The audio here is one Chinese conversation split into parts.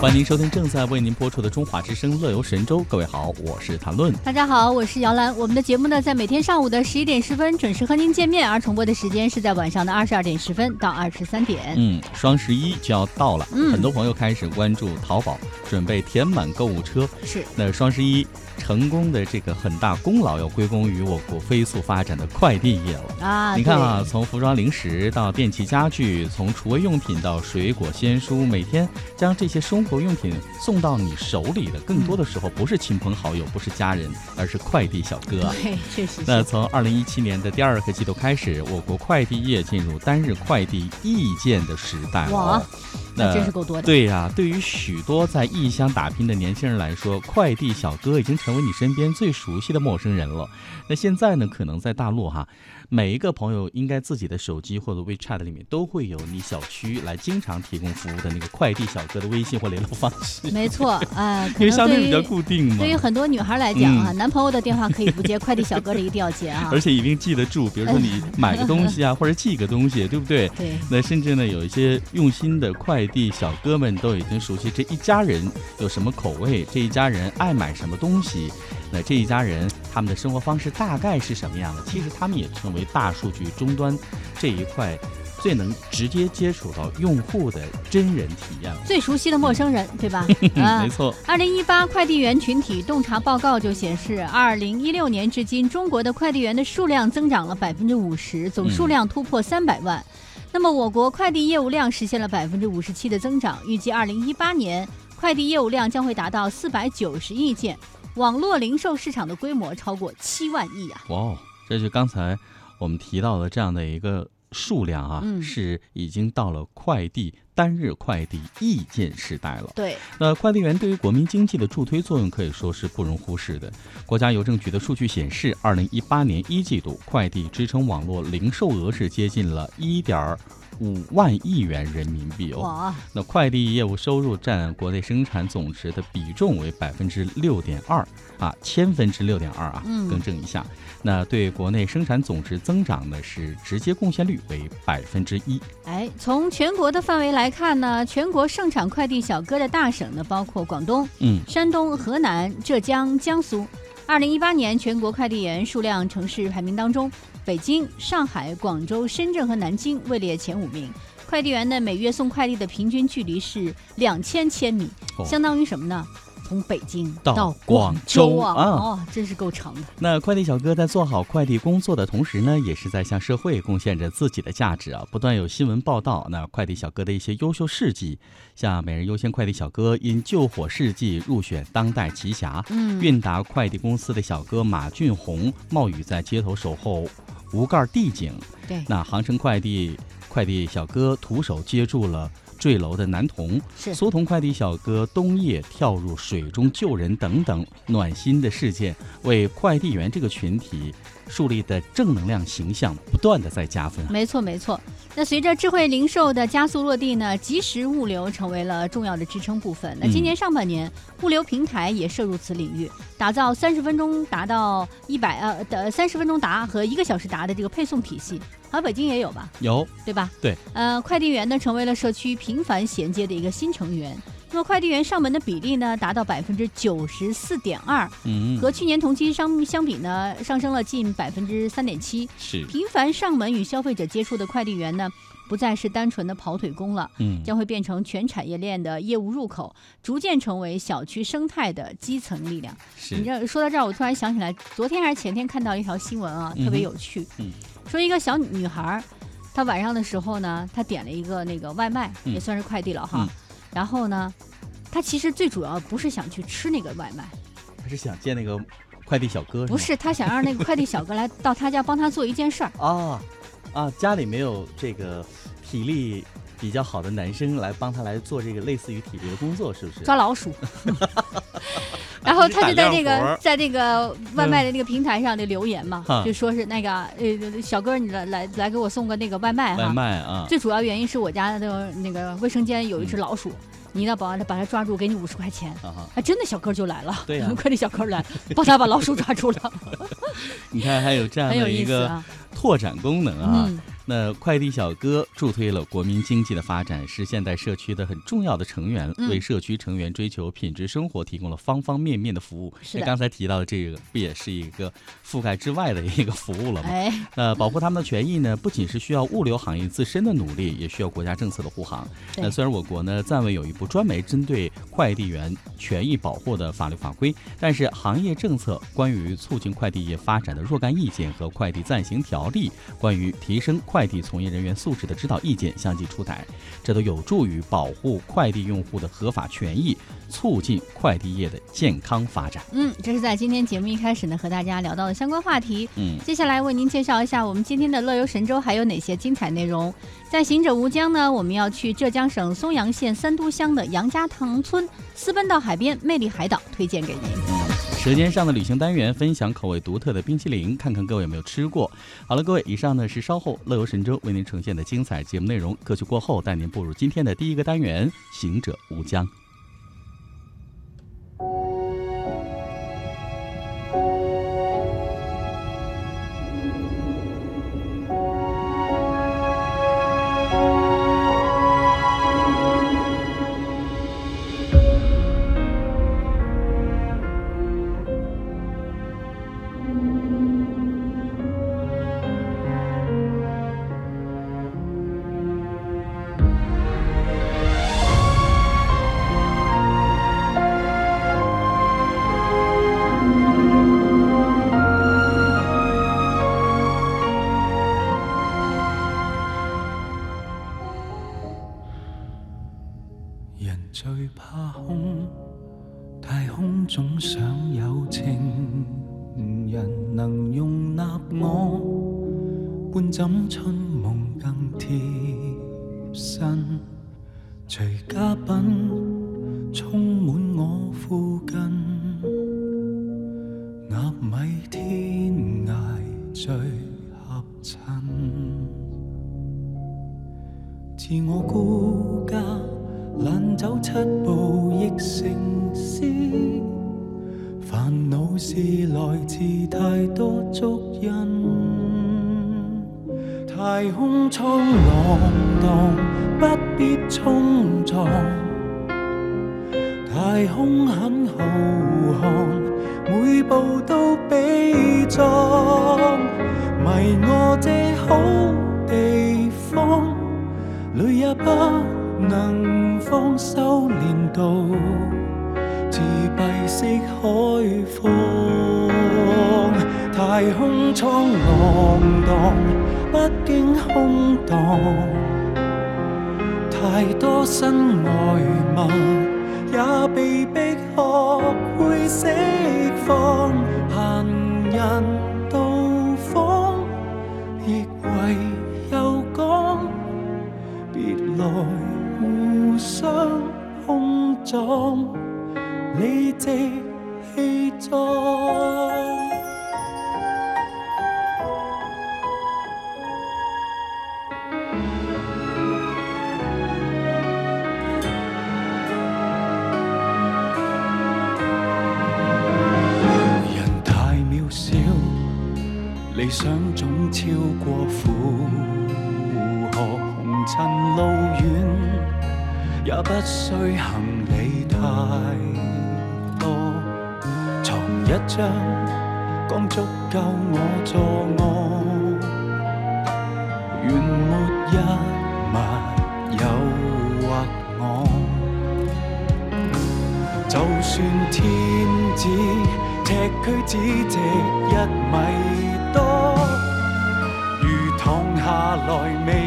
欢迎您收听正在为您播出的《中华之声·乐游神州》。各位好，我是谭论。大家好，我是姚兰。我们的节目呢，在每天上午的十一点十分准时和您见面，而重播的时间是在晚上的二十二点十分到二十三点。嗯，双十一就要到了，嗯很多朋友开始关注淘宝，准备填满购物车。是，那双十一成功的这个很大功劳要归功于我国飞速发展的快递业了。啊，你看啊，从服装零食到电器家具，从厨卫用品到水果鲜蔬，每天将这些生活用品送到你手里的，更多的时候不是亲朋好友，不是家人，而是快递小哥确实那。从二零一七年的第二个季度开始，我国快递业进入单日快递意见的时代了哇哦。那真是够多的。对呀、对于许多在异乡打拼的年轻人来说，快递小哥已经成为你身边最熟悉的陌生人了。那现在呢，可能在大陆哈，每一个朋友应该自己的手机或者 WeChat 里面都会有你小区来经常提供服务的那个快递小哥的微信或联络方式，没错，呃，因为相对比较固定嘛对。于很多女孩来讲啊，嗯男朋友的电话可以不接，快递小哥的一定要接啊 而。且一定记得住，比如说你买个东西啊，或者寄个东西，对不对？对，那甚至呢，有一些用心的快递小哥们都已经熟悉这一家人有什么口味，这一家人爱买什么东西，那这一家人他们的生活方式大概是什么样的？其实他们也成为大数据终端这一块最能直接接触到用户的真人体验了。最熟悉的陌生人，对吧？啊 没。错，二零一八快递员群体洞察报告就显示，二零一六年至今，中国的快递员的数量增长了百分之五十，总数量突破三百万。那么，我国快递业务量实现了百分之五十七的增长，预计二零一八年快递业务量将会达到四百九十亿件，网络零售市场的规模超过七万亿啊！哇哦，这就刚才我们提到的这样的一个数量啊，嗯是已经到了快递单日快递意见时代了。对，那快递员对于国民经济的助推作用可以说是不容忽视的。国家邮政局的数据显示，二零一八年一季度快递支撑网络零售额是接近了一点五万亿元人民币哦。那快递业务收入占国内生产总值的比重为百分之六点二啊，千分之六点二啊，嗯更正一下。那对国内生产总值增长呢是直接贡献率为百分之一。哎，从全国的范围来看呢，全国盛产快递小哥的大省呢，包括广东、嗯，山东、河南、浙江、江苏。二零一八年全国快递员数量城市排名当中，北京、上海、广州、深圳和南京位列前五名。快递员呢，每月送快递的平均距离是两千千米，哦相当于什么呢？从北京到广广州州啊啊，哦，真是够长的。那快递小哥在做好快递工作的同时呢，也是在向社会贡献着自己的价值啊。不断有新闻报道，那快递小哥的一些优秀事迹，像每日优先快递小哥因救火事迹入选当代奇侠，嗯，韵达快递公司的小哥马俊宏冒雨在街头守候无盖地井，对，那航程快递快递小哥徒手接住了。坠楼的男童，是。苏童快递小哥冬夜跳入水中救人等等暖心的事件，为快递员这个群体树立的正能量形象不断的在加分啊。没错，没错。那随着智慧零售的加速落地呢，即时物流成为了重要的支撑部分。那今年上半年，物流平台也涉入此领域，打造三十分钟达到一百呃的三十分钟达和一个小时达的这个配送体系。好像北京也有吧，有，对吧？对。呃，快递员呢成为了社区频繁衔接的一个新成员。那么快递员上门的比例呢，达到百分之九十四点二，嗯，和去年同期相相比呢，上升了近百分之三点七。是，频繁上门与消费者接触的快递员呢，不再是单纯的跑腿工了，嗯，将会变成全产业链的业务入口，逐渐成为小区生态的基层力量。是，道，说到这儿，我突然想起来，昨天还是前天看到一条新闻啊，特别有趣。嗯说一个小女孩儿，她晚上的时候呢，她点了一个那个外卖，嗯也算是快递了哈。嗯然后呢，他其实最主要不是想去吃那个外卖，他是想见那个快递小哥？不是他想让那个快递小哥来到他家帮他做一件事儿。啊 啊，家里没有这个体力比较好的男生来帮他来做这个类似于体力的工作，是不是？抓老鼠。然后他就在这打量活儿个在这个外卖的那个平台上的留言嘛，哈就说是那个呃小哥你来来来给我送个那个外卖外哈。卖啊，最主要原因是我家的那个卫生间有一只老鼠，你让保安把它把他抓住，给你五十块钱。啊哈，啊，真的小哥就来了，对呀快递小哥来帮他把老鼠抓住了，你看还有这样的一个。拓展功能啊。嗯，那快递小哥助推了国民经济的发展，是现代社区的很重要的成员，为社区成员追求品质生活提供了方方面面的服务。是刚才提到的这个，不也是一个覆盖之外的一个服务了吗？哎，那保护他们的权益呢，不仅是需要物流行业自身的努力，也需要国家政策的护航。那虽然我国呢暂未有一部专门针对快递员权益保护的法律法规，但是行业政策关于促进快递业发展的若干意见和快递暂行条例关于提升快递从业人员素质的指导意见相继出台，这都有助于保护快递用户的合法权益，促进快递业的健康发展。嗯，这是在今天节目一开始呢和大家聊到的相关话题。嗯，接下来为您介绍一下我们今天的乐游神州还有哪些精彩内容。在行者无疆呢，我们要去浙江省松阳县三都乡的杨家塘村，私奔到海边，魅力海岛推荐给您。舌尖上的旅行单元，分享口味独特的冰淇淋，看看各位有没有吃过。好了，各位，以上呢是稍后乐游神州为您呈现的精彩节目内容。歌曲过后，带您步入今天的第一个单元——行者无疆。最怕空，太空总想有情人能容纳我，半枕春梦更贴身。随嘉宾充满我附近，纳米天涯最合衬。自我孤家懒走七步，亦成诗。烦恼是来自太多足印，太空苍浪荡，不必冲撞。太空很浩瀚，每步都悲壮。迷我这好地方，累也不能放，修炼到。自闭式开放，太空苍浪荡，不惊空荡，太多身外物也被迫学会释放，行人想总超过负荷，红尘路远，也不需行李太。一张刚足够我坐卧，愿没一物诱惑我。就算天子尺躯只值一米，来未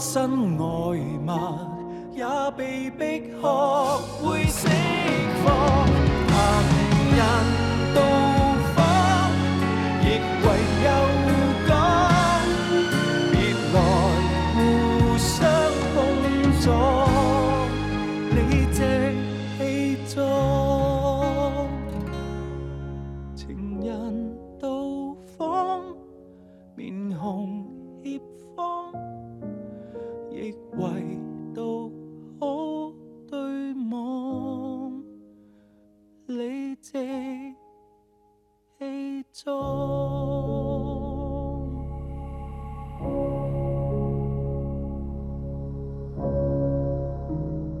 身外物，也被迫学会释放。行人到访，亦唯有讲，别来互相碰撞，理直气壮。情人到访，面红怯慌，亦唯